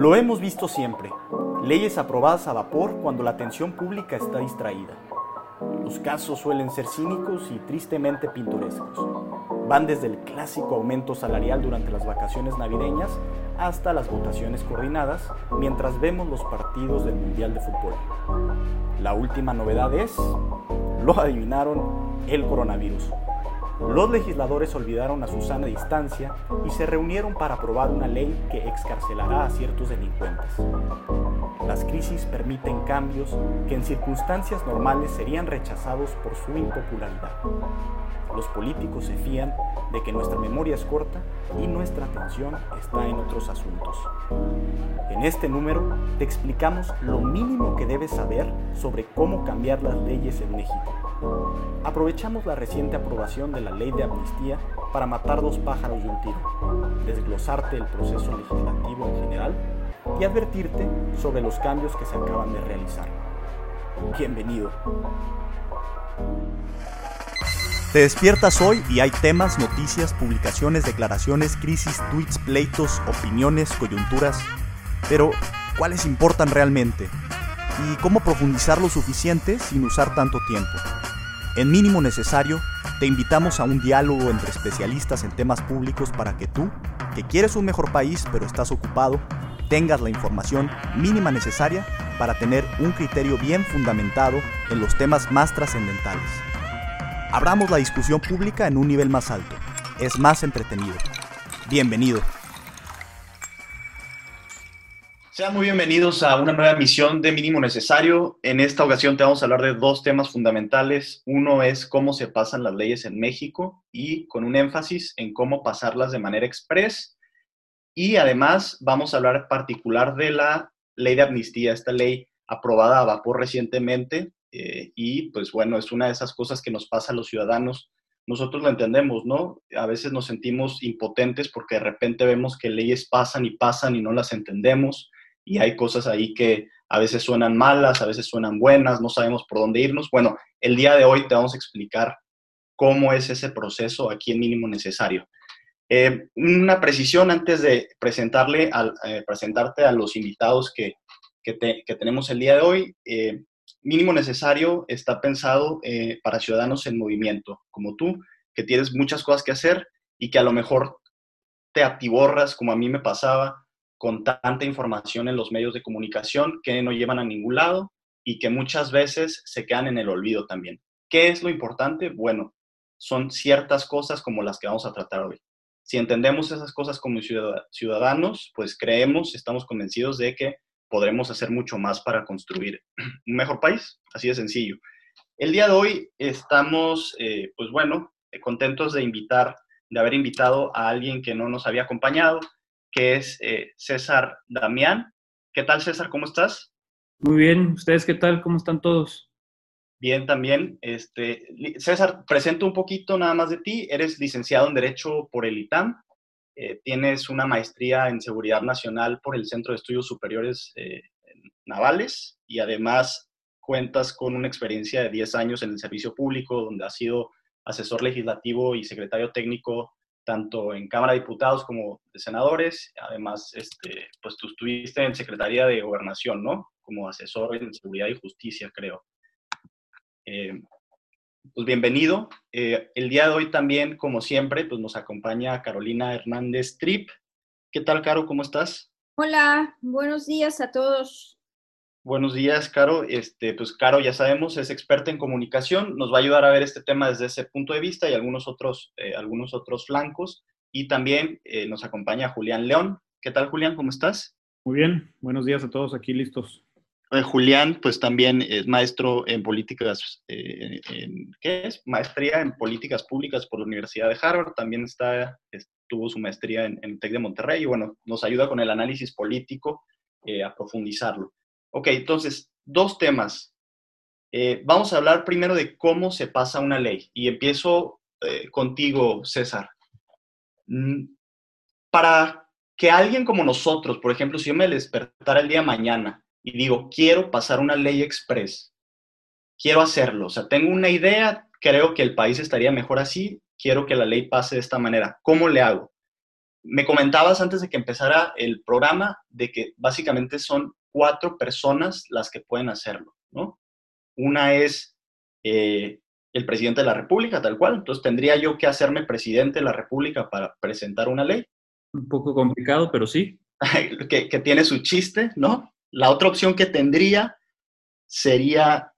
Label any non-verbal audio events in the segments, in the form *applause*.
Lo hemos visto siempre. Leyes aprobadas a vapor cuando la atención pública está distraída. Los casos suelen ser cínicos y tristemente pintorescos. Van desde el clásico aumento salarial durante las vacaciones navideñas hasta las votaciones coordinadas mientras vemos los partidos del Mundial de Fútbol. La última novedad es, lo adivinaron, el coronavirus. Los legisladores olvidaron a su sana distancia y se reunieron para aprobar una ley que excarcelará a ciertos delincuentes. Las crisis permiten cambios que en circunstancias normales serían rechazados por su impopularidad. Los políticos se fían de que nuestra memoria es corta y nuestra atención está en otros asuntos. En este número te explicamos lo mínimo que debes saber sobre cómo cambiar las leyes en México. Aprovechamos la reciente aprobación de la ley de amnistía para matar dos pájaros de un tiro, desglosarte el proceso legislativo en general y advertirte sobre los cambios que se acaban de realizar. Bienvenido. Te despiertas hoy y hay temas, noticias, publicaciones, declaraciones, crisis, tweets, pleitos, opiniones, coyunturas. Pero, ¿cuáles importan realmente? ¿Y cómo profundizar lo suficiente sin usar tanto tiempo? En mínimo necesario, te invitamos a un diálogo entre especialistas en temas públicos para que tú, que quieres un mejor país pero estás ocupado, tengas la información mínima necesaria para tener un criterio bien fundamentado en los temas más trascendentales. Abramos la discusión pública en un nivel más alto. Es más entretenido. Bienvenido. Sean muy bienvenidos a una nueva emisión de Mínimo Necesario. En esta ocasión te vamos a hablar de dos temas fundamentales. Uno es cómo se pasan las leyes en México y con un énfasis en cómo pasarlas de manera express. Y además vamos a hablar particular de la ley de amnistía, esta ley aprobada a vapor recientemente eh, y pues bueno, es una de esas cosas que nos pasa a los ciudadanos. Nosotros lo entendemos, ¿no? A veces nos sentimos impotentes porque de repente vemos que leyes pasan y pasan y no las entendemos y hay cosas ahí que a veces suenan malas, a veces suenan buenas, no sabemos por dónde irnos. Bueno, el día de hoy te vamos a explicar cómo es ese proceso aquí en mínimo necesario. Eh, una precisión antes de presentarle eh, presentarte a los invitados que, que, que, tenemos el día de hoy mínimo necesario está pensado eh, para ciudadanos en movimiento, como tú, que tienes muchas cosas que hacer y que a lo mejor te atiborras, como a mí me pasaba, con tanta información en los medios de comunicación que no llevan a ningún lado y que muchas veces se quedan en el olvido también. ¿Qué es lo importante? Bueno, son ciertas cosas como las que vamos a tratar hoy. Si entendemos esas cosas como ciudadanos, pues creemos, estamos convencidos de que podremos hacer mucho más para construir *clears throat* un mejor país, así de sencillo. El día de hoy estamos, eh, pues bueno, contentos de invitar, de haber invitado a alguien que no nos había acompañado, que es eh, César Damián. ¿Qué tal, César? ¿Cómo estás? Muy bien. ¿Ustedes qué tal? ¿Cómo están todos? Bien, también. Este, César, presento un poquito nada más de ti. Eres licenciado en Derecho por el ITAM, eh, tienes una maestría en seguridad nacional por el Centro de Estudios Superiores eh, Navales y además cuentas con una experiencia de 10 años en el servicio público, donde has sido asesor legislativo y secretario técnico tanto en Cámara de Diputados como de Senadores. Además, este, pues tú estuviste en Secretaría de Gobernación, ¿no? Como asesor en Seguridad y Justicia, creo. Eh, pues bienvenido. Eh, el día de hoy también, como siempre, pues nos acompaña Carolina Hernández Trip. ¿Qué tal, Caro? ¿Cómo estás? Hola, buenos días a todos. Buenos días, Caro. Este, pues Caro, ya sabemos, es experta en comunicación, nos va a ayudar a ver este tema desde ese punto de vista y algunos otros, eh, algunos otros flancos. Y también eh, nos acompaña Julián León. ¿Qué tal, Julián? ¿Cómo estás? Muy bien, buenos días a todos aquí listos. Eh, Julián, pues también es maestro en políticas, eh, ¿qué es? Maestría en políticas públicas por la Universidad de Harvard, también está, tuvo su maestría en, en TEC de Monterrey y bueno, nos ayuda con el análisis político eh, a profundizarlo. Ok, entonces, dos temas. vamos a hablar primero de cómo se pasa una ley y empiezo contigo, César. Mm, para que alguien como nosotros, por ejemplo, si yo me despertara el día mañana y digo, quiero pasar una ley express, quiero hacerlo, o sea, tengo una idea, creo que el país estaría mejor así, quiero que la ley pase de esta manera, ¿cómo le hago? me comentabas antes de que empezara el programa de que básicamente son cuatro personas las que pueden hacerlo, ¿no? Una es eh, el presidente de la República, tal cual. Entonces, ¿tendría yo que hacerme presidente de la República para presentar una ley? Un poco complicado, pero sí. *laughs* que, que tiene su chiste, ¿no? La otra opción que tendría sería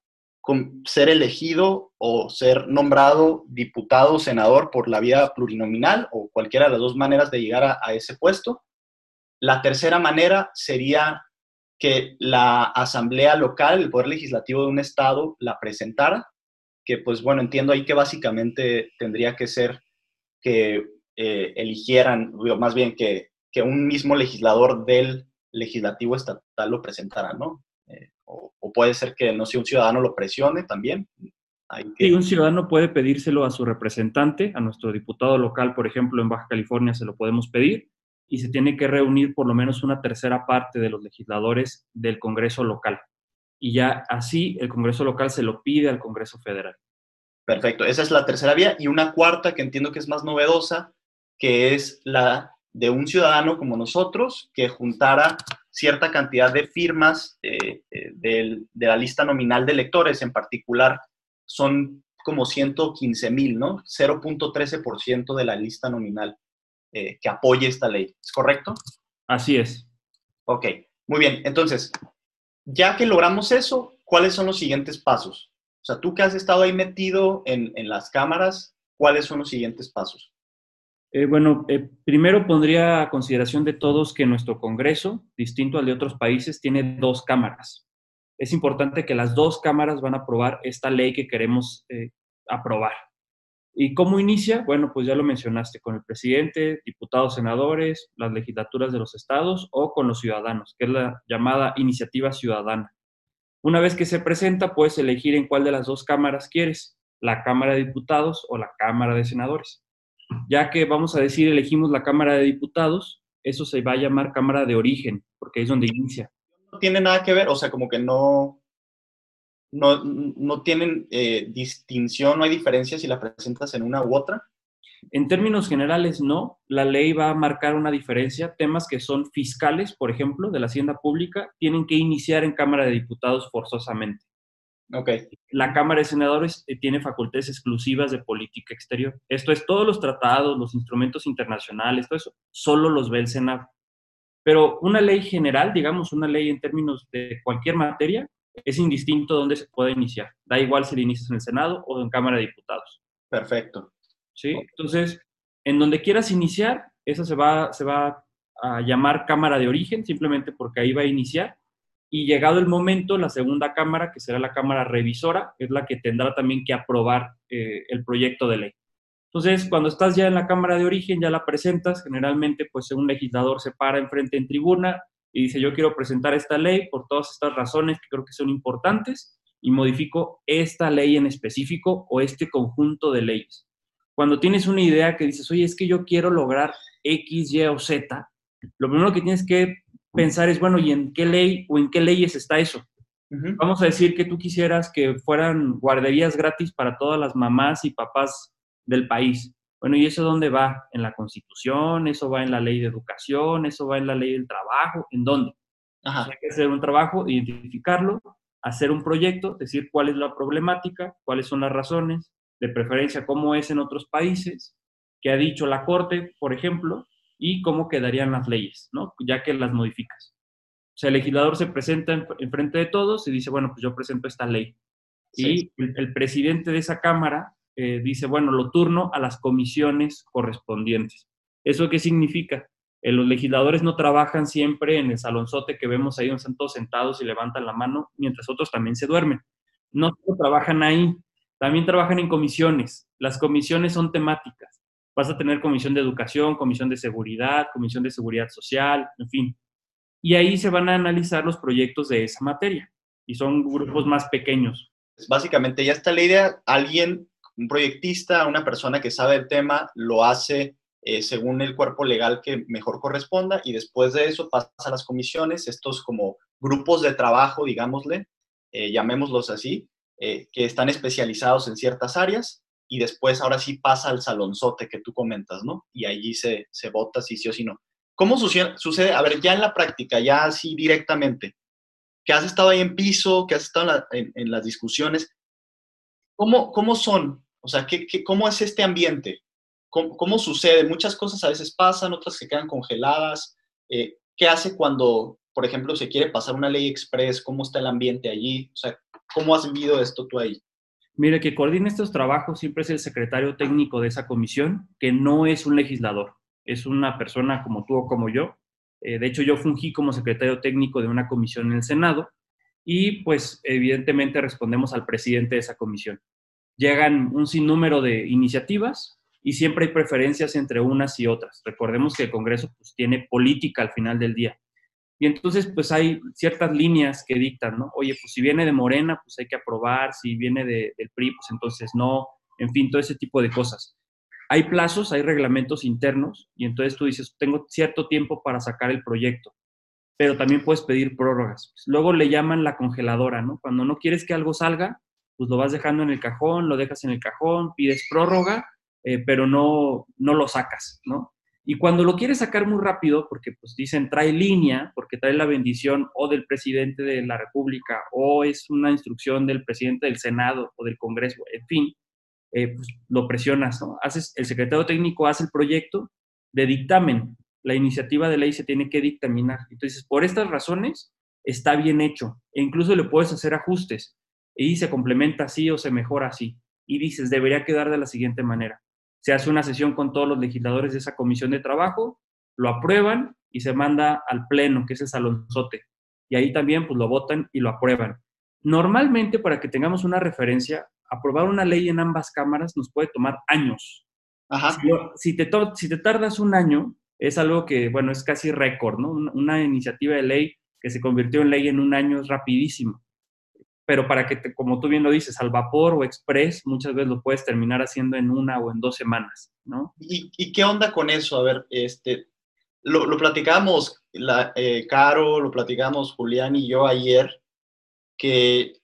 ser elegido o ser nombrado diputado o senador por la vía plurinominal o cualquiera de las dos maneras de llegar a, ese puesto. La tercera manera sería que la asamblea local, el poder legislativo de un estado, la presentara, que pues bueno, entiendo ahí que básicamente tendría que ser que eh, eligieran, más bien que, que un mismo legislador del legislativo estatal lo presentara, ¿no? Eh, o, puede ser que, no sé, un ciudadano lo presione también. Sí, un ciudadano puede pedírselo a su representante, a nuestro diputado local, por ejemplo, en Baja California se lo podemos pedir, y se tiene que reunir por lo menos una tercera parte de los legisladores del Congreso local. Y ya así el Congreso local se lo pide al Congreso federal. Perfecto, esa es la tercera vía. Y una cuarta que entiendo que es más novedosa, que es la de un ciudadano como nosotros que juntara cierta cantidad de firmas eh, eh, de, la lista nominal de electores, en particular son como 115 mil, ¿no? 0.13% de la lista nominal eh, que apoye esta ley. ¿Es correcto? Así es. Ok, muy bien. Entonces, ya que logramos eso, ¿cuáles son los siguientes pasos? O sea, tú que has estado ahí metido en, en las cámaras, ¿cuáles son los siguientes pasos? Eh, bueno, eh, primero pondría a consideración de todos que nuestro Congreso, distinto al de otros países, tiene dos cámaras. Es importante que las dos cámaras van a aprobar esta ley que queremos eh, aprobar. ¿Y cómo inicia? Bueno, pues ya lo mencionaste, con el presidente, diputados, senadores, las legislaturas de los estados o con los ciudadanos, que es la llamada iniciativa ciudadana. Una vez que se presenta, puedes elegir en cuál de las dos cámaras quieres, la Cámara de Diputados o la Cámara de Senadores ya que vamos a decir elegimos la Cámara de Diputados, eso se va a llamar Cámara de Origen, porque es donde inicia. No tiene nada que ver, o sea, como que no, no, no tienen eh, distinción, no hay diferencia si la presentas en una u otra. En términos generales, no. La ley va a marcar una diferencia. Temas que son fiscales, por ejemplo, de la hacienda pública, tienen que iniciar en Cámara de Diputados forzosamente. Okay. La Cámara de Senadores eh, tiene facultades exclusivas de política exterior. Esto es, todos los tratados, los instrumentos internacionales, todo eso, solo los ve el Senado. Pero una ley general, digamos, una ley en términos de cualquier materia, es indistinto dónde se puede iniciar. Da igual si le inicias en el Senado o en Cámara de Diputados. Perfecto. ¿Sí? Entonces, en donde quieras iniciar, esa se va, se va a llamar Cámara de Origen, simplemente porque ahí va a iniciar y llegado el momento, la segunda cámara, que será la cámara revisora, es la que tendrá también que aprobar eh, el proyecto de ley. Entonces, cuando estás ya en la cámara de origen, ya la presentas, generalmente pues un legislador se para enfrente en tribuna y dice, yo quiero presentar esta ley por todas estas razones que creo que son importantes y modifico esta ley en específico o este conjunto de leyes. Cuando tienes una idea que dices, oye, es que yo quiero lograr X, Y o Z, lo primero que tienes que pensar es, bueno, ¿y en qué ley o en qué leyes está eso? Vamos a decir que tú quisieras que fueran guarderías gratis para todas las mamás y papás del país. Bueno, ¿y eso dónde va? ¿En la Constitución? ¿Eso va en la ley de educación? ¿Eso va en la ley del trabajo? ¿En dónde? Hay que hacer un trabajo, identificarlo, hacer un proyecto, decir cuál es la problemática, cuáles son las razones, de preferencia cómo es en otros países, qué ha dicho la Corte, por ejemplo, y cómo quedarían las leyes, ¿no? Ya que las modificas. O sea, el legislador se presenta en, frente de todos y dice, bueno, pues yo presento esta ley. Y el, presidente de esa Cámara eh, dice, bueno, lo turno a las comisiones correspondientes. ¿Eso qué significa? Eh, los legisladores no trabajan siempre en el salonzote que vemos ahí donde están todos sentados y levantan la mano, mientras otros también se duermen. No solo trabajan ahí, también trabajan en comisiones. Las comisiones son temáticas vas a tener comisión de educación, comisión de seguridad, comisión de seguridad social, en fin. Y ahí se van a analizar los proyectos de esa materia y son grupos más pequeños. Básicamente ya está la idea, alguien, un proyectista, una persona que sabe el tema, lo hace eh, según el cuerpo legal que mejor corresponda y después de eso pasa a las comisiones, estos como grupos de trabajo, digámosle, eh, llamémoslos así, eh, que están especializados en ciertas áreas y después ahora sí pasa al salonzote que tú comentas, ¿no? Y allí se, se vota si sí o si no. ¿Cómo sucede, sucede? A ver, ya en la práctica, ya así directamente, que has estado ahí en piso, que has estado en, las discusiones, ¿cómo, ¿cómo son? O sea, ¿qué, qué, cómo es este ambiente? ¿Cómo, ¿Cómo, sucede? Muchas cosas a veces pasan, otras se quedan congeladas. Eh, ¿Qué hace cuando, por ejemplo, se quiere pasar una ley express? ¿Cómo está el ambiente allí? O sea, ¿cómo has vivido esto tú ahí? Mire, que coordina estos trabajos siempre es el secretario técnico de esa comisión, que no es un legislador, es una persona como tú o como yo. Eh, de hecho, yo fungí como secretario técnico de una comisión en el Senado y pues evidentemente respondemos al presidente de esa comisión. Llegan un sinnúmero de iniciativas y siempre hay preferencias entre unas y otras. Recordemos que el Congreso pues, tiene política al final del día. Y entonces, pues hay ciertas líneas que dictan, ¿no? Oye, pues si viene de Morena, pues hay que aprobar, si viene de, del PRI, pues entonces no, en fin, todo ese tipo de cosas. Hay plazos, hay reglamentos internos, y entonces tú dices, tengo cierto tiempo para sacar el proyecto, pero también puedes pedir prórrogas. Luego le llaman la congeladora, ¿no? Cuando no quieres que algo salga, pues lo vas dejando en el cajón, lo dejas en el cajón, pides prórroga, eh, pero no, no lo sacas, ¿no? Y cuando lo quieres sacar muy rápido, porque pues dicen trae línea, porque trae la bendición o del presidente de la República, o es una instrucción del presidente del Senado o del Congreso, en fin, eh, pues lo presionas, ¿no? Haces, el secretario técnico hace el proyecto de dictamen, la iniciativa de ley se tiene que dictaminar. Entonces, por estas razones, está bien hecho, e incluso le puedes hacer ajustes, y se complementa así o se mejora así, y dices, debería quedar de la siguiente manera se hace una sesión con todos los legisladores de esa comisión de trabajo, lo aprueban y se manda al pleno, que es el salonzote. Y ahí también pues lo votan y lo aprueban. Normalmente, para que tengamos una referencia, aprobar una ley en ambas cámaras nos puede tomar años. Ajá. Si, te, si te tardas un año, es algo que, bueno, es casi récord, ¿no? Una, iniciativa de ley que se convirtió en ley en un año es rapidísimo pero para que, como tú bien lo dices, al vapor o express, muchas veces lo puedes terminar haciendo en una o en dos semanas, ¿no? ¿Y, qué onda con eso? A ver, este, lo, lo platicamos, la, eh, Caro, lo platicamos Julián y yo ayer, que,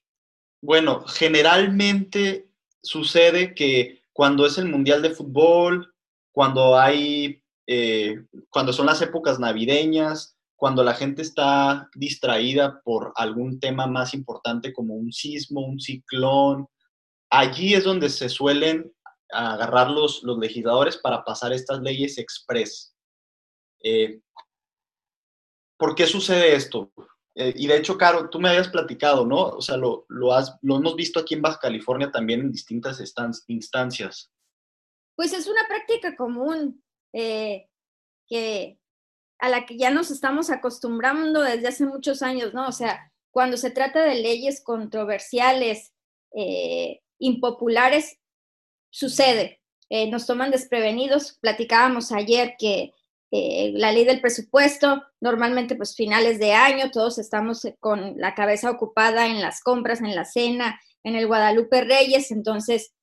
bueno, generalmente sucede que cuando es el Mundial de Fútbol, cuando hay, eh, cuando son las épocas navideñas, cuando la gente está distraída por algún tema más importante como un sismo, un ciclón, allí es donde se suelen agarrar los, los legisladores para pasar estas leyes express. Eh, ¿Por qué sucede esto? Eh, y de hecho, Caro, tú me habías platicado, ¿no? O sea, lo, lo, has, lo hemos visto aquí en Baja California también en distintas instancias. Pues es una práctica común eh, que a la que ya nos estamos acostumbrando desde hace muchos años, ¿no? O sea, cuando se trata de leyes controversiales, eh, impopulares, sucede. Eh, nos toman desprevenidos. Platicábamos ayer que la ley del presupuesto, normalmente pues finales de año, todos estamos con la cabeza ocupada en las compras, en la cena, en el Guadalupe Reyes, entonces,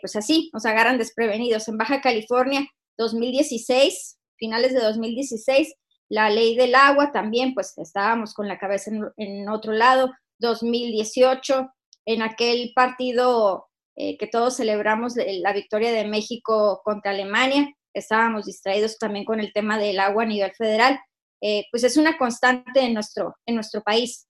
pues así, nos agarran desprevenidos. En Baja California, 2016, finales de 2016, la ley del agua también, pues estábamos con la cabeza en, otro lado, 2018, en aquel partido eh, que todos celebramos la victoria de México contra Alemania, estábamos distraídos también con el tema del agua a nivel federal, eh, pues es una constante en nuestro, en nuestro país.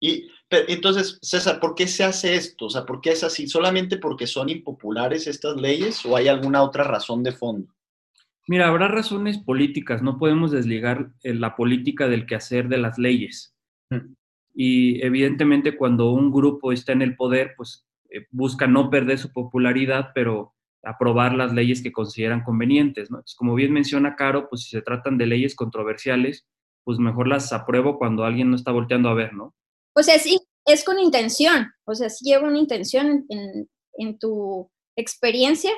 Y entonces, César, ¿por qué se hace esto? O sea, ¿por qué es así? ¿Solamente porque son impopulares estas leyes o hay alguna otra razón de fondo? Mira, habrá razones políticas, no podemos desligar eh, la política del quehacer de las leyes. Mm. Y evidentemente cuando un grupo está en el poder, pues eh, busca no perder su popularidad, pero aprobar las leyes que consideran convenientes, ¿no? como bien menciona Caro, pues si se tratan de leyes controversiales, pues mejor las apruebo cuando alguien no está volteando a ver, ¿no? O sea, sí, es con intención, o sea, sí lleva una intención en, en tu experiencia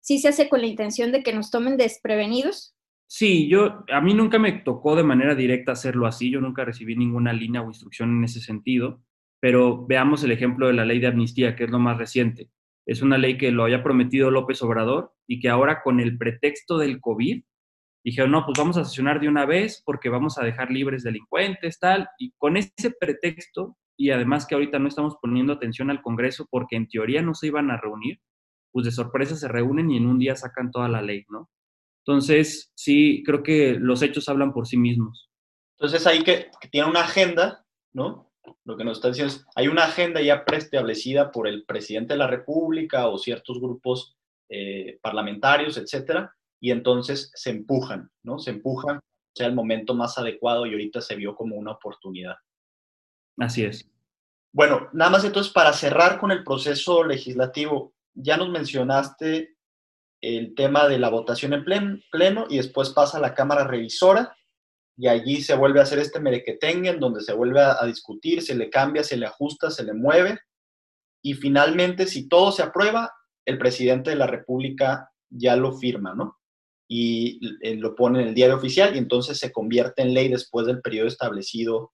sí se hace con la intención de que nos tomen desprevenidos? Sí, yo, a mí nunca me tocó de manera directa hacerlo así, yo nunca recibí ninguna línea o instrucción en ese sentido, pero veamos el ejemplo de la ley de amnistía, que es lo más reciente. Es una ley que lo había prometido López Obrador y que ahora con el pretexto del COVID dijeron, no, pues vamos a sesionar de una vez porque vamos a dejar libres delincuentes, tal, y con ese pretexto, y además que ahorita no estamos poniendo atención al Congreso porque en teoría no se iban a reunir, pues de sorpresa se reúnen y en un día sacan toda la ley, ¿no? Entonces, sí, creo que los hechos hablan por sí mismos. Entonces, ahí que, tiene una agenda, ¿no? Lo que nos está diciendo es, hay una agenda ya preestablecida por el presidente de la República o ciertos grupos eh, parlamentarios, etcétera, y entonces se empujan, ¿no? Se empujan, sea el momento más adecuado y ahorita se vio como una oportunidad. Así es. Bueno, nada más entonces para cerrar con el proceso legislativo, ya nos mencionaste el tema de la votación en pleno y después pasa a la Cámara Revisora y allí se vuelve a hacer este merequetengue en donde se vuelve a, discutir, se le cambia, se le ajusta, se le mueve y finalmente si todo se aprueba, el presidente de la República ya lo firma, ¿no? Y eh, lo pone en el diario oficial y entonces se convierte en ley después del periodo establecido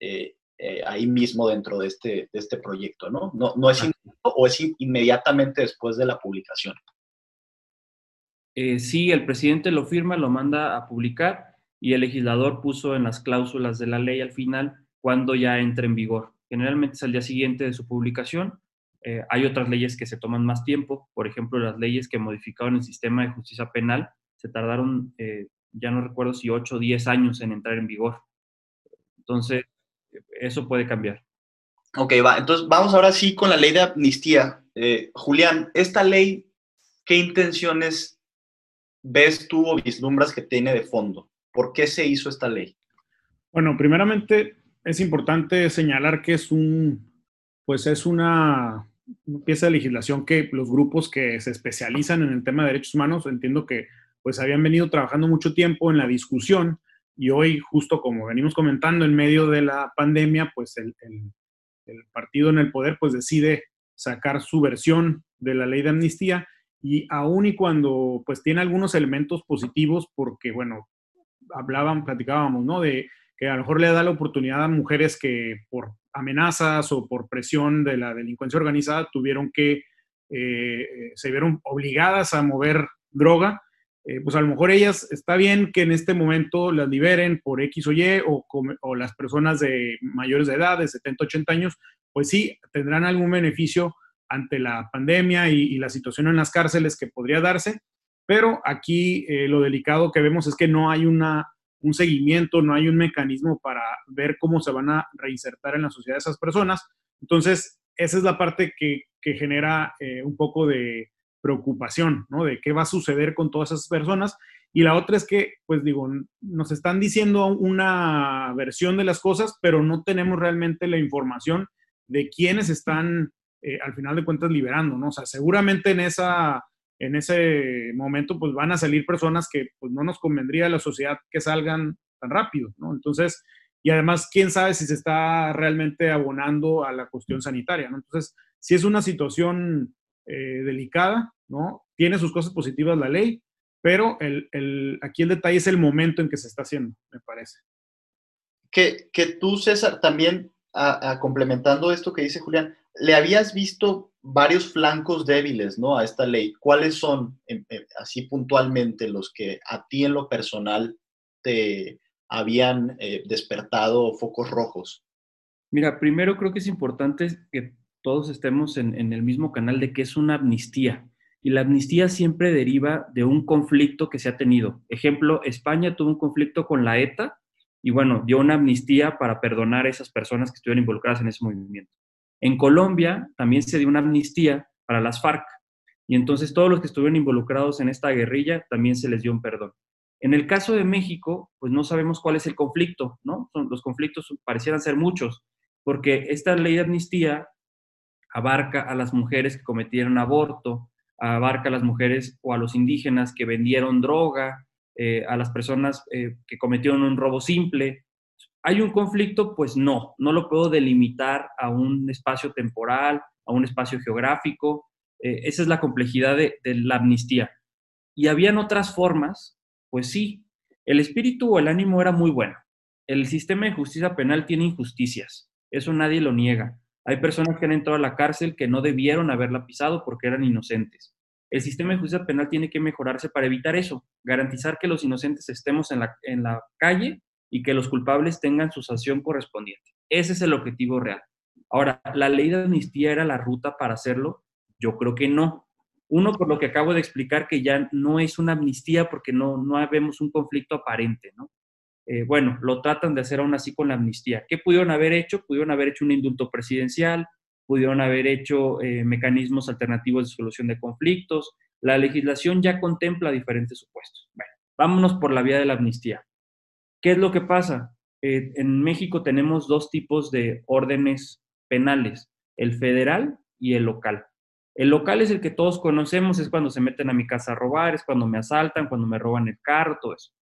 eh, eh, ahí mismo dentro de este, de este proyecto, ¿no? No, no es o es inmediatamente después de la publicación. Eh, sí, el presidente lo firma, lo manda a publicar y el legislador puso en las cláusulas de la ley al final cuando ya entra en vigor. Generalmente es al día siguiente de su publicación. Eh, hay otras leyes que se toman más tiempo, por ejemplo, las leyes que modificaron el sistema de justicia penal se tardaron, eh, ya no recuerdo si 8 o 10 años en entrar en vigor. Entonces, eso puede cambiar. Ok, va. Entonces, vamos ahora sí con la ley de amnistía. Julián, esta ley, ¿qué intenciones ves tú o vislumbras que tiene de fondo? ¿Por qué se hizo esta ley? Bueno, primeramente es importante señalar que es un, pues es una pieza de legislación que los grupos que se especializan en el tema de derechos humanos, entiendo que pues habían venido trabajando mucho tiempo en la discusión y hoy, justo como venimos comentando, en medio de la pandemia, pues el, el partido en el poder pues decide sacar su versión de la ley de amnistía y aún y cuando pues tiene algunos elementos positivos, porque bueno, hablaban, platicábamos, ¿no? De que a lo mejor le da la oportunidad a mujeres que por amenazas o por presión de la delincuencia organizada tuvieron que, eh, se vieron obligadas a mover droga, eh, pues a lo mejor ellas está bien que en este momento las liberen por X o Y o, las personas de mayores de edad, de 70, 80 años, pues sí, tendrán algún beneficio ante la pandemia y, la situación en las cárceles que podría darse, pero aquí eh, lo delicado que vemos es que no hay una, un seguimiento, no hay un mecanismo para ver cómo se van a reinsertar en la sociedad esas personas. Entonces, esa es la parte que, que genera eh, un poco de preocupación, ¿no? De qué va a suceder con todas esas personas. Y la otra es que, pues digo, nos están diciendo una versión de las cosas, pero no tenemos realmente la información de quiénes están eh, al final de cuentas liberando, ¿no? O sea, seguramente en, esa, en ese momento pues van a salir personas que pues no nos convendría a la sociedad que salgan tan rápido, ¿no? Entonces, y además, quién sabe si se está realmente abonando a la cuestión sanitaria. Entonces, si es una situación eh, delicada, ¿no? Tiene sus cosas positivas la ley, pero el, el, aquí el detalle es el momento en que se está haciendo, me parece. Que, que tú, César, también, a, complementando esto que dice Julián, le habías visto varios flancos débiles, ¿no? A esta ley. ¿Cuáles son, así puntualmente, los que a ti en lo personal te habían eh, despertado focos rojos? Mira, primero creo que es importante que todos estemos en, el mismo canal de que es una amnistía. Y la amnistía siempre deriva de un conflicto que se ha tenido. Ejemplo, España tuvo un conflicto con la ETA y bueno, dio una amnistía para perdonar a esas personas que estuvieron involucradas en ese movimiento. En Colombia también se dio una amnistía para las FARC y entonces todos los que estuvieron involucrados en esta guerrilla también se les dio un perdón. En el caso de México, pues no sabemos cuál es el conflicto, ¿no? los conflictos parecieran ser muchos, porque esta ley de amnistía abarca a las mujeres que cometieron aborto, abarca a las mujeres o a los indígenas que vendieron droga, eh, a las personas eh, que cometieron un robo simple, ¿Hay un conflicto? Pues no, no lo puedo delimitar a un espacio temporal, a un espacio geográfico. Eh, esa es la complejidad de, la amnistía. ¿Y habían otras formas? Pues sí, el espíritu o el ánimo era muy bueno. El sistema de justicia penal tiene injusticias, eso nadie lo niega. Hay personas que han entrado a la cárcel que no debieron haberla pisado porque eran inocentes. El sistema de justicia penal tiene que mejorarse para evitar eso, garantizar que los inocentes estemos en la, en la calle y que los culpables tengan su sanción correspondiente. Ese es el objetivo real. Ahora, ¿la ley de amnistía era la ruta para hacerlo? Yo creo que no. Uno, por lo que acabo de explicar, que ya no es una amnistía porque no, no vemos un conflicto aparente, ¿no? Eh, bueno, lo tratan de hacer aún así con la amnistía. ¿Qué pudieron haber hecho? Pudieron haber hecho un indulto presidencial, pudieron haber hecho eh, mecanismos alternativos de solución de conflictos. La legislación ya contempla diferentes supuestos. Bueno, vámonos por la vía de la amnistía. ¿Qué es lo que pasa? Eh, en México tenemos dos tipos de órdenes penales, el federal y el local. El local es el que todos conocemos, es cuando se meten a mi casa a robar, es cuando me asaltan, cuando me roban el carro, todo eso.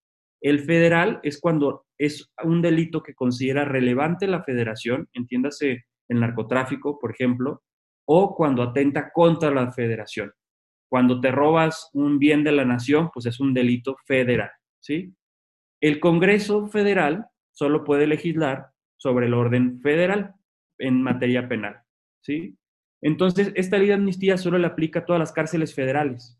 El federal es cuando es un delito que considera relevante la federación, entiéndase el narcotráfico, por ejemplo, o cuando atenta contra la federación. Cuando te robas un bien de la nación, pues es un delito federal, ¿sí? El Congreso Federal solo puede legislar sobre el orden federal en materia penal, ¿sí? Entonces, esta ley de amnistía solo le aplica a todas las cárceles federales.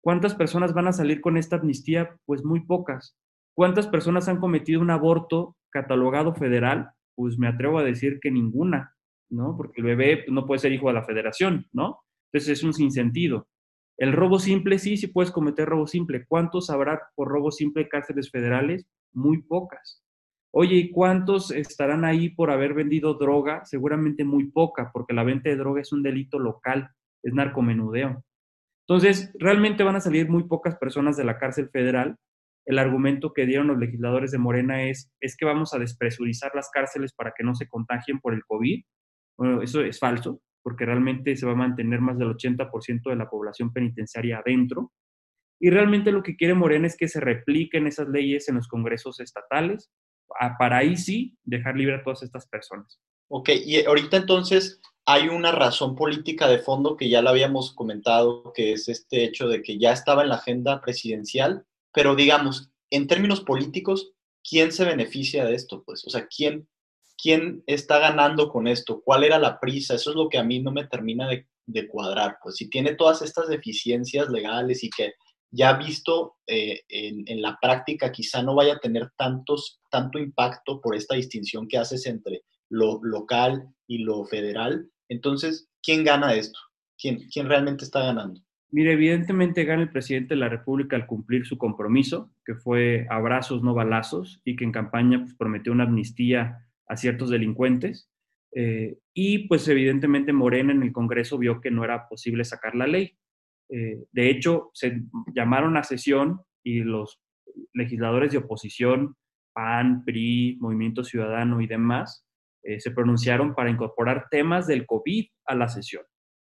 ¿Cuántas personas van a salir con esta amnistía? Pues muy pocas. ¿Cuántas personas han cometido un aborto catalogado federal? Pues me atrevo a decir que ninguna, ¿no? Porque el bebé no puede ser hijo de la federación, ¿no? Entonces es un sinsentido. El robo simple, sí, sí puedes cometer robo simple. ¿Cuántos habrá por robo simple cárceles federales? Muy pocas. Oye, ¿y cuántos estarán ahí por haber vendido droga? Seguramente muy poca, porque la venta de droga es un delito local, es narcomenudeo. Entonces, realmente van a salir muy pocas personas de la cárcel federal. El argumento que dieron los legisladores de Morena es, es que vamos a despresurizar las cárceles para que no se contagien por el COVID. Bueno, eso es falso, porque realmente se va a mantener más del 80% de la población penitenciaria adentro. Y realmente lo que quiere Morena es que se repliquen esas leyes en los congresos estatales, para ahí sí dejar libre a todas estas personas. Ok, y ahorita entonces hay una razón política de fondo que ya la habíamos comentado, que es este hecho de que ya estaba en la agenda presidencial, pero digamos, en términos políticos, ¿quién se beneficia de esto? Pues, o sea, ¿quién, quién está ganando con esto? ¿Cuál era la prisa? Eso es lo que a mí no me termina de, cuadrar. Pues si tiene todas estas deficiencias legales y que ya visto eh, en, la práctica quizá no vaya a tener tantos, tanto impacto por esta distinción que haces entre lo local y lo federal. Entonces, ¿quién gana esto? ¿Quién, quién realmente está ganando? Mire, evidentemente gana el presidente de la República al cumplir su compromiso, que fue abrazos, no balazos, y que en campaña pues, prometió una amnistía a ciertos delincuentes. Eh, y pues evidentemente Morena en el Congreso vio que no era posible sacar la ley. Eh, de hecho, se llamaron a sesión y los legisladores de oposición, PAN, PRI, Movimiento Ciudadano y demás, eh, se pronunciaron para incorporar temas del COVID a la sesión.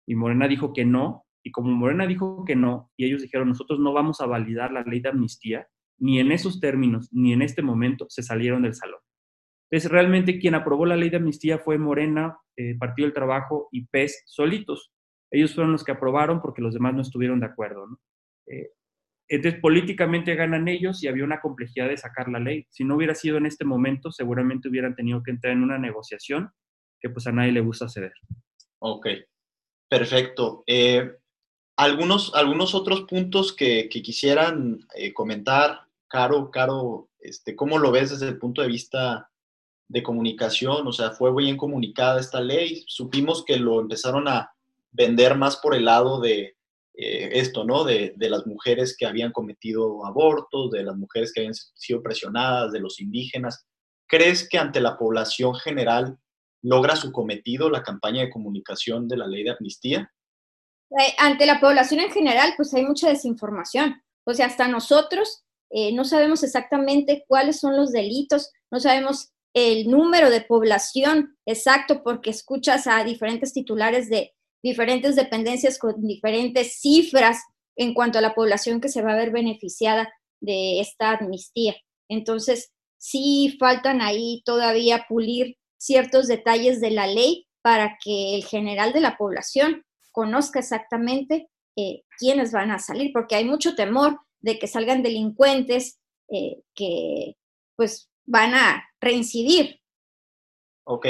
Y Morena dijo que no, y como Morena dijo que no, y ellos dijeron, nosotros no vamos a validar la ley de amnistía, ni en esos términos, ni en este momento, se salieron del salón. Entonces, realmente quien aprobó la ley de amnistía fue Morena, eh, Partido del Trabajo y PES solitos ellos fueron los que aprobaron porque los demás no estuvieron de acuerdo. Eh, entonces, políticamente ganan ellos y había una complejidad de sacar la ley. Si no hubiera sido en este momento, seguramente hubieran tenido que entrar en una negociación que pues a nadie le gusta ceder. Ok, perfecto. Eh, algunos, algunos otros puntos que, quisieran eh, comentar, Caro, Caro, este, ¿cómo lo ves desde el punto de vista de comunicación? O sea, fue bien comunicada esta ley. Supimos que lo empezaron a, vender más por el lado de eh, esto, ¿no? De, de, las mujeres que habían cometido abortos, de las mujeres que habían sido presionadas, de los indígenas. ¿Crees que ante la población general logra su cometido la campaña de comunicación de la ley de amnistía? Eh, ante la población en general, pues hay mucha desinformación. O sea, hasta nosotros eh, no sabemos exactamente cuáles son los delitos, no sabemos el número de población exacto porque escuchas a diferentes titulares de diferentes dependencias con diferentes cifras en cuanto a la población que se va a ver beneficiada de esta amnistía. Entonces, sí faltan ahí todavía pulir ciertos detalles de la ley para que el general de la población conozca exactamente eh, quiénes van a salir, porque hay mucho temor de que salgan delincuentes eh, que pues van a reincidir. Ok,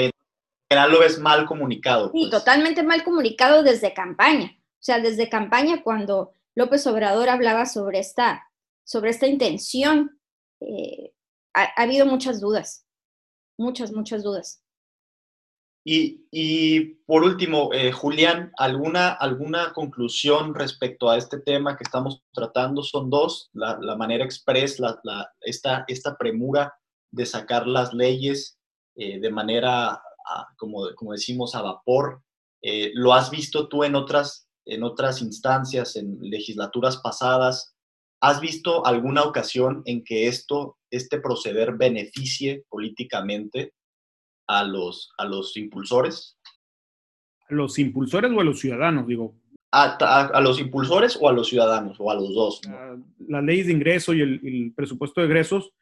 general lo ves mal comunicado. Sí, pues. totalmente mal comunicado desde campaña. O sea, desde campaña cuando López Obrador hablaba sobre esta, sobre esta intención, eh, ha, habido muchas dudas, muchas, muchas dudas. Y, por último, eh, Julián, ¿alguna, ¿alguna conclusión respecto a este tema que estamos tratando? Son dos, la, manera express, la, esta, esta premura de sacar las leyes eh, de manera, como, como decimos, a vapor. Eh, ¿Lo has visto tú en otras, en otras instancias, en legislaturas pasadas? ¿Has visto alguna ocasión en que esto, este proceder beneficie políticamente a los, a los impulsores? ¿A los impulsores o a los ciudadanos, digo? A, los impulsores o a los ciudadanos, o a los dos. Las leyes de ingreso y el, presupuesto de egresos,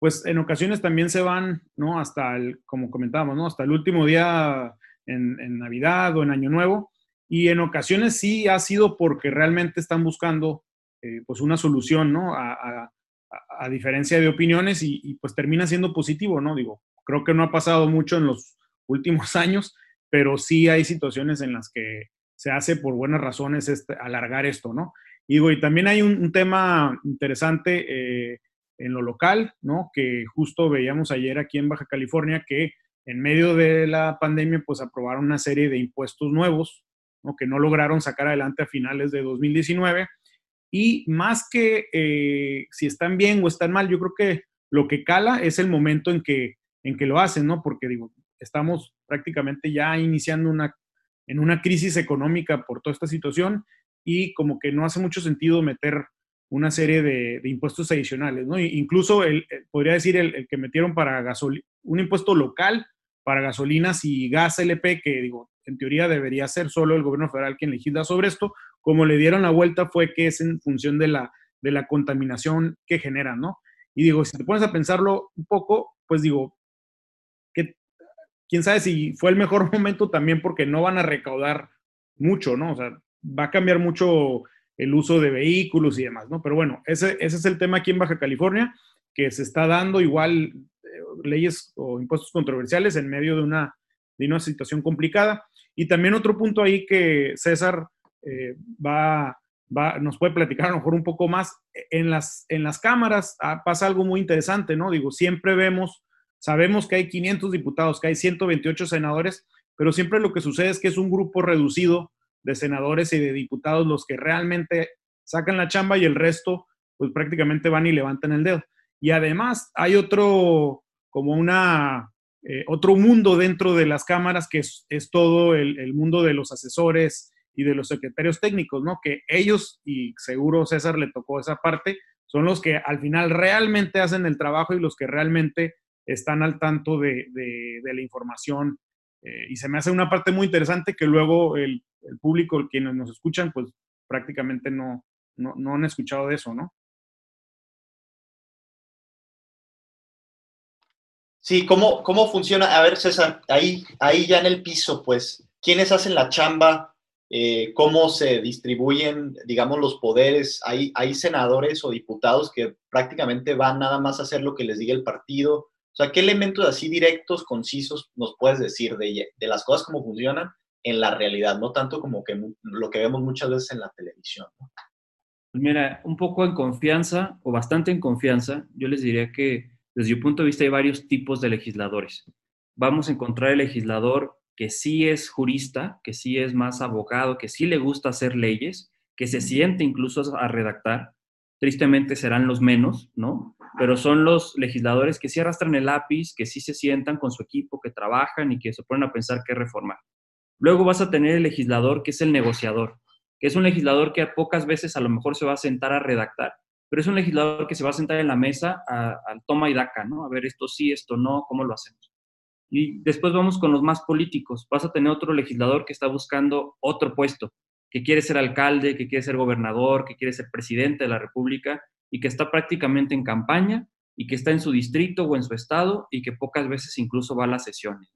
pues en ocasiones también se van, ¿no? Hasta el, como comentábamos, ¿no? Hasta el último día en, Navidad o en Año Nuevo. Y en ocasiones sí ha sido porque realmente están buscando, eh, pues, una solución, ¿no? A, diferencia de opiniones y, y, pues termina siendo positivo, ¿no? Digo, Creo que no ha pasado mucho en los *laughs* últimos años, pero sí hay situaciones en las que se hace por buenas razones este, alargar esto, ¿no? Y, digo, y también hay un, tema interesante eh, en lo local, ¿no? Que justo veíamos ayer aquí en Baja California que en medio de la pandemia, pues aprobaron una serie de impuestos nuevos, ¿no? Que no lograron sacar adelante a finales de 2019. Y más que eh, si están bien o están mal, yo creo que lo que cala es el momento en que en que lo hacen, ¿no? Porque digo, estamos prácticamente ya iniciando una, en una crisis económica por toda esta situación y como que no hace mucho sentido meter una serie de, impuestos adicionales, ¿no? Incluso el, podría decir el, que metieron para gasolina, un impuesto local para gasolinas y gas LP, que digo, en teoría debería ser solo el gobierno federal quien legisla sobre esto, como le dieron la vuelta fue que es en función de la, de la contaminación que generan, ¿no? Y digo, si te pones a pensarlo un poco, pues digo, quién sabe si fue el mejor *laughs* momento también porque no van a recaudar mucho, ¿no? O sea, va a cambiar mucho el uso de vehículos y demás, ¿no? Pero bueno, ese, es el tema aquí en Baja California, que se está dando igual eh, leyes o impuestos controversiales en medio de una, de situación complicada. Y también otro punto ahí que César eh, va, va, nos puede platicar a lo mejor un poco más. En las, en las cámaras ah, pasa algo muy interesante, ¿no? Digo, siempre vemos Sabemos que hay 500 diputados, que hay 128 senadores, pero siempre lo que sucede es que es un grupo reducido de senadores y de diputados los que realmente sacan la chamba y el resto pues prácticamente van y levantan el dedo. Y además hay otro, como una, eh, otro mundo dentro de las cámaras que es, todo el, el, mundo de los asesores y de los secretarios técnicos, ¿no? Que ellos, y seguro César le tocó esa parte, son los que al final realmente hacen el trabajo y los que realmente están al tanto de, la información. Eh, y se me hace una parte muy interesante que luego el, público, quienes nos escuchan, pues prácticamente no, no, han escuchado de eso, ¿no? Sí, ¿cómo, ¿cómo funciona? A ver, César, ahí, ahí ya en el piso, pues, ¿quiénes hacen la chamba? Eh, ¿Cómo se distribuyen, digamos, los poderes? ¿Hay, ¿Hay senadores o diputados que prácticamente van nada más a hacer lo que les diga el partido? O sea, ¿qué elementos así directos, concisos nos puedes decir de, de las cosas como funcionan en la realidad, no tanto como que lo que vemos muchas veces en la televisión? Pues mira, un poco en confianza o bastante en confianza, yo les diría que desde mi punto de vista hay varios tipos de legisladores. Vamos a encontrar el legislador que sí es jurista, que sí es más abogado, que sí le gusta hacer leyes, que se siente incluso a redactar. Tristemente serán los menos, ¿no? pero son los legisladores que sí arrastran el lápiz, que sí se sientan con su equipo, que trabajan y que se ponen a pensar qué reformar. Luego vas a tener el legislador que es el negociador, que es un legislador que a pocas veces a lo mejor se va a sentar a redactar, pero es un legislador que se va a sentar en la mesa al toma y daca, ¿no? A ver, esto sí, esto no, ¿cómo lo hacemos? Y después vamos con los más políticos. Vas a tener otro legislador que está buscando otro puesto, que quiere ser alcalde, que quiere ser gobernador, que quiere ser presidente de la República y que está prácticamente en campaña y que está en su distrito o en su estado y que pocas veces incluso va a las sesiones.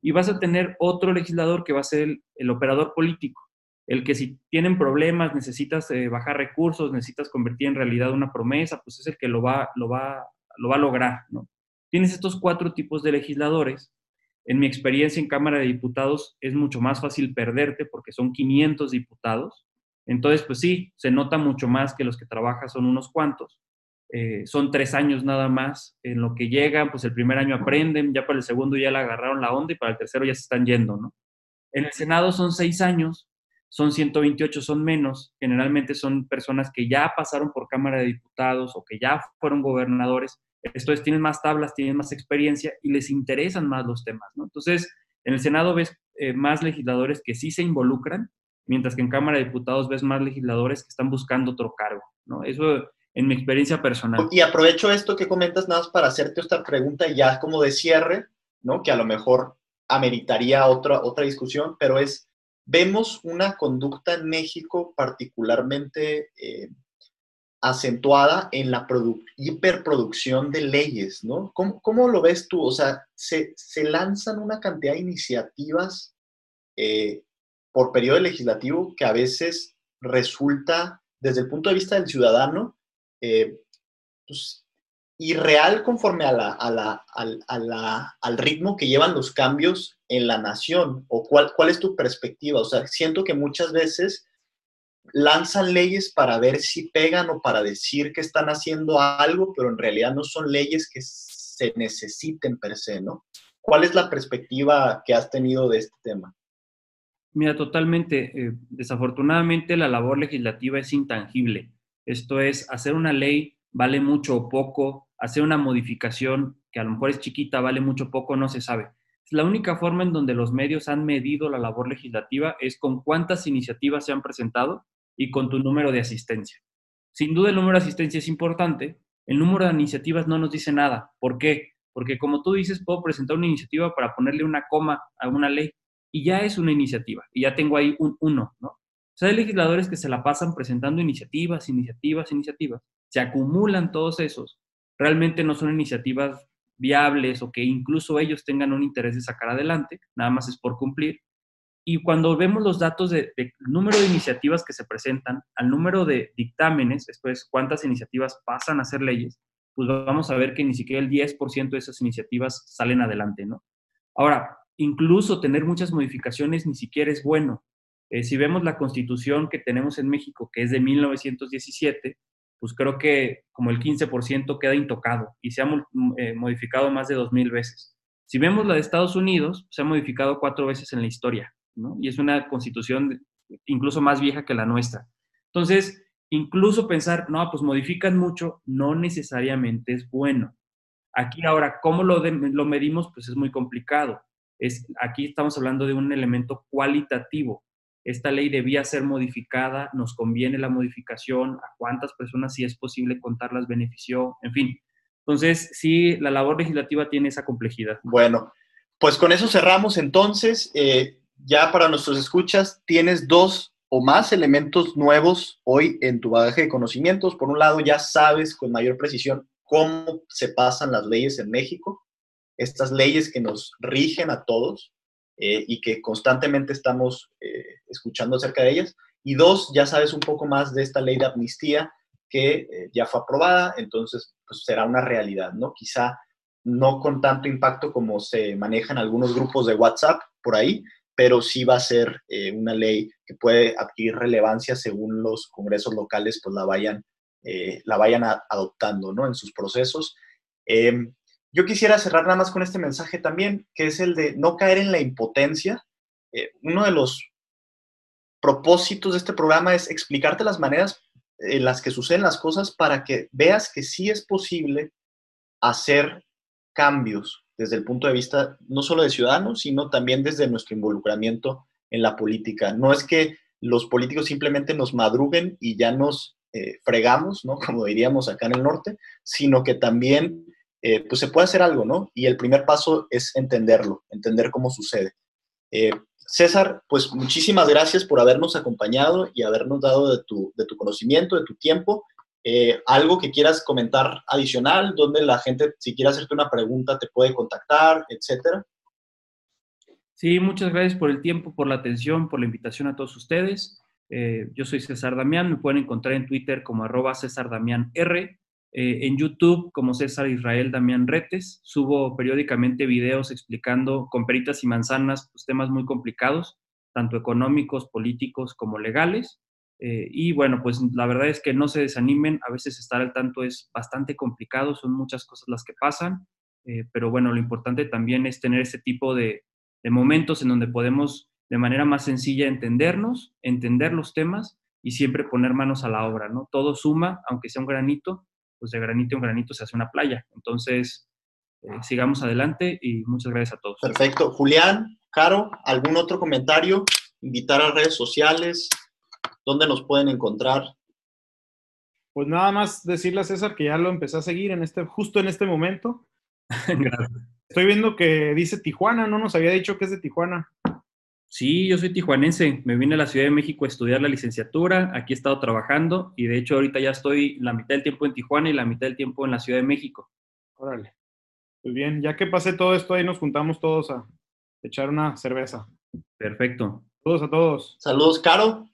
Y vas a tener otro legislador que va a ser el, operador político, el que si tienen problemas, necesitas eh, bajar recursos, necesitas convertir en realidad una promesa, pues es el que lo va, lo va, lo va a lograr. Tienes estos cuatro tipos de legisladores. En mi experiencia en Cámara de Diputados es mucho más fácil perderte porque son 500 diputados entonces, pues sí, se nota mucho más que los que trabajan son unos cuantos. eh, son tres años nada más en lo que llegan, pues el primer año aprenden, ya para el segundo ya le agarraron la onda y para el tercero ya se están yendo, ¿no? En el Senado son seis años, son 128, son menos, generalmente son personas que ya pasaron por Cámara de Diputados o que ya fueron gobernadores, esto es, tienen más tablas, tienen más experiencia y les interesan más los temas, ¿no? Entonces, en el Senado ves eh, más legisladores que sí se involucran, mientras que en Cámara de Diputados ves más legisladores que están buscando otro cargo, ¿no? Eso en mi experiencia personal. Y aprovecho esto que comentas nada más para hacerte esta pregunta ya como de cierre, ¿no? Que a lo mejor ameritaría otra, otra discusión, pero es, vemos una conducta en México particularmente eh, acentuada en la hiperproducción de leyes, ¿no? ¿Cómo, lo ves tú? O sea, se, lanzan una cantidad de iniciativas eh, por periodo legislativo que a veces resulta, desde el punto de vista del ciudadano, eh, pues, irreal conforme a la, al ritmo que llevan los cambios en la nación? ¿O cuál, cuál es tu perspectiva? O sea, siento que muchas veces lanzan leyes para ver si pegan o para decir que están haciendo algo, pero en realidad no son leyes que se necesiten per se, ¿no? ¿Cuál es la perspectiva que has tenido de este tema? Mira, totalmente. Eh, desafortunadamente la labor legislativa es intangible. Esto es, hacer una ley vale mucho o poco, hacer una modificación que a lo mejor es chiquita, vale mucho o poco, no se sabe. La única forma en donde los medios han medido la labor legislativa es con cuántas iniciativas se han presentado y con tu número de asistencia. Sin duda el número de asistencia es importante, el número de iniciativas no nos dice nada. ¿Por qué? Porque como tú dices, puedo presentar una iniciativa para ponerle una coma a una ley y ya es una iniciativa y ya tengo ahí un uno, ¿no? O sea, hay legisladores que se la pasan presentando iniciativas, iniciativas, iniciativas. Se acumulan todos esos. Realmente no son iniciativas viables o que incluso ellos tengan un interés de sacar adelante, nada más es por cumplir. Y cuando vemos los datos del de número de iniciativas que se presentan, al número de dictámenes, después cuántas iniciativas pasan a ser leyes, pues vamos a ver que ni siquiera el 10% de esas iniciativas salen adelante, ¿no? Ahora, incluso tener muchas modificaciones ni siquiera es bueno. Eh, si vemos la constitución que tenemos en México, que es de 1917, pues creo que como el 15% queda intocado y se ha eh, modificado más de 2.000 veces. Si vemos la de Estados Unidos, se ha modificado cuatro veces en la historia, ¿no? Y es una constitución incluso más vieja que la nuestra. Entonces, incluso pensar, no, pues modifican mucho, no necesariamente es bueno. Aquí ahora, ¿cómo lo, lo medimos? Pues es muy complicado. Es, aquí estamos hablando de un elemento cualitativo esta ley debía ser modificada, nos conviene la modificación, a cuántas personas si es posible contarlas benefició, en fin. Entonces, sí, la labor legislativa tiene esa complejidad. Bueno, pues con eso cerramos entonces. Eh, ya para nuestros escuchas, tienes dos o más elementos nuevos hoy en tu bagaje de conocimientos. Por un lado, ya sabes con mayor precisión cómo se pasan las leyes en México, estas leyes que nos rigen a todos. Eh, y que constantemente estamos eh, escuchando acerca de ellas. Y dos, ya sabes un poco más de esta ley de amnistía que eh, ya fue aprobada, entonces pues será una realidad, ¿no? Quizá no con tanto impacto como se manejan algunos grupos de WhatsApp por ahí, pero sí va a ser una ley que puede adquirir relevancia según los congresos locales pues la vayan, la vayan adoptando, ¿no? En sus procesos. Em, yo quisiera cerrar nada más con este mensaje también, que es el de no caer en la impotencia. Eh, uno de los propósitos de este programa es explicarte las maneras en las que suceden las cosas para que veas que sí es posible hacer cambios desde el punto de vista no solo de ciudadanos, sino también desde nuestro involucramiento en la política. No es que los políticos simplemente nos madruguen y ya nos eh, fregamos, ¿no? *laughs* Como diríamos acá en el norte, sino que también eh, pues se puede hacer algo, ¿no? Y el primer paso es entenderlo, entender cómo sucede. Eh, César, pues muchísimas gracias por habernos acompañado y habernos dado de tu, de tu conocimiento, de tu tiempo. Eh, algo que quieras comentar adicional, donde la gente, si quiere hacerte una pregunta, te puede contactar, etcétera. Sí, muchas gracias por el tiempo, por la atención, por la invitación a todos ustedes. yo soy César Damián, me pueden encontrar en Twitter como arroba César Damián R eh, en YouTube, como César Israel Damián Retes, subo periódicamente videos explicando con peritas y manzanas pues, temas muy complicados, tanto económicos, políticos como legales. Eh, y bueno, pues la verdad es que no se desanimen, a veces estar al tanto es bastante complicado, son muchas cosas las que pasan, eh, pero bueno, lo importante también es tener ese tipo de, de, momentos en donde podemos de manera más sencilla entendernos, entender los temas y siempre poner manos a la obra, ¿no? Todo suma, aunque sea un granito, pues de granito en granito se hace una playa. Entonces, eh, sigamos adelante y muchas gracias a todos. Perfecto. Julián, Caro, ¿algún otro comentario? Invitar a redes sociales, ¿dónde nos pueden encontrar? Pues nada más decirle a César que ya lo empecé a seguir en este, justo en este momento. gracias. *laughs* Estoy viendo que dice Tijuana, no nos había dicho que es de Tijuana. Sí, yo soy tijuanense. Me vine a la Ciudad de México a estudiar la licenciatura. Aquí he estado trabajando y de hecho ahorita ya estoy la mitad del tiempo en Tijuana y la mitad del tiempo en la Ciudad de México. Órale. Pues bien, ya que pasé todo esto, ahí nos juntamos todos a echar una cerveza. Perfecto. Saludos a todos. Saludos, Caro.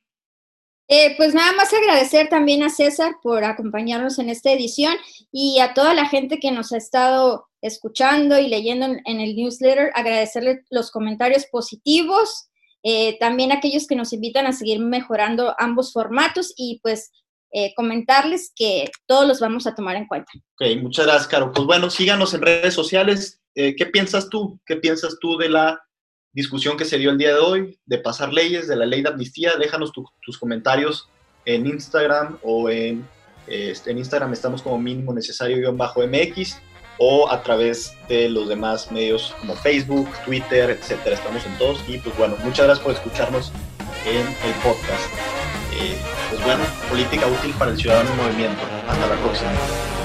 Eh, pues nada más agradecer también a César por acompañarnos en esta edición y a toda la gente que nos ha estado escuchando y leyendo en, el newsletter, agradecerle los comentarios positivos, eh, también aquellos que nos invitan a seguir mejorando ambos formatos y pues eh, comentarles que todos los vamos a tomar en cuenta. Ok, muchas gracias, Caro. Pues bueno, síganos en redes sociales. ¿Qué piensas tú? ¿Qué piensas tú de la discusión que se dio el día de hoy, de pasar leyes, de la ley de amnistía? Déjanos tu, tus comentarios en Instagram o en, este, en Instagram estamos como mínimo necesario-mx o a través de los demás medios como Facebook, Twitter, etcétera. Estamos en todos y pues bueno, muchas gracias por escucharnos en el podcast. Eh, pues bueno, política útil para el ciudadano en movimiento. Hasta la próxima.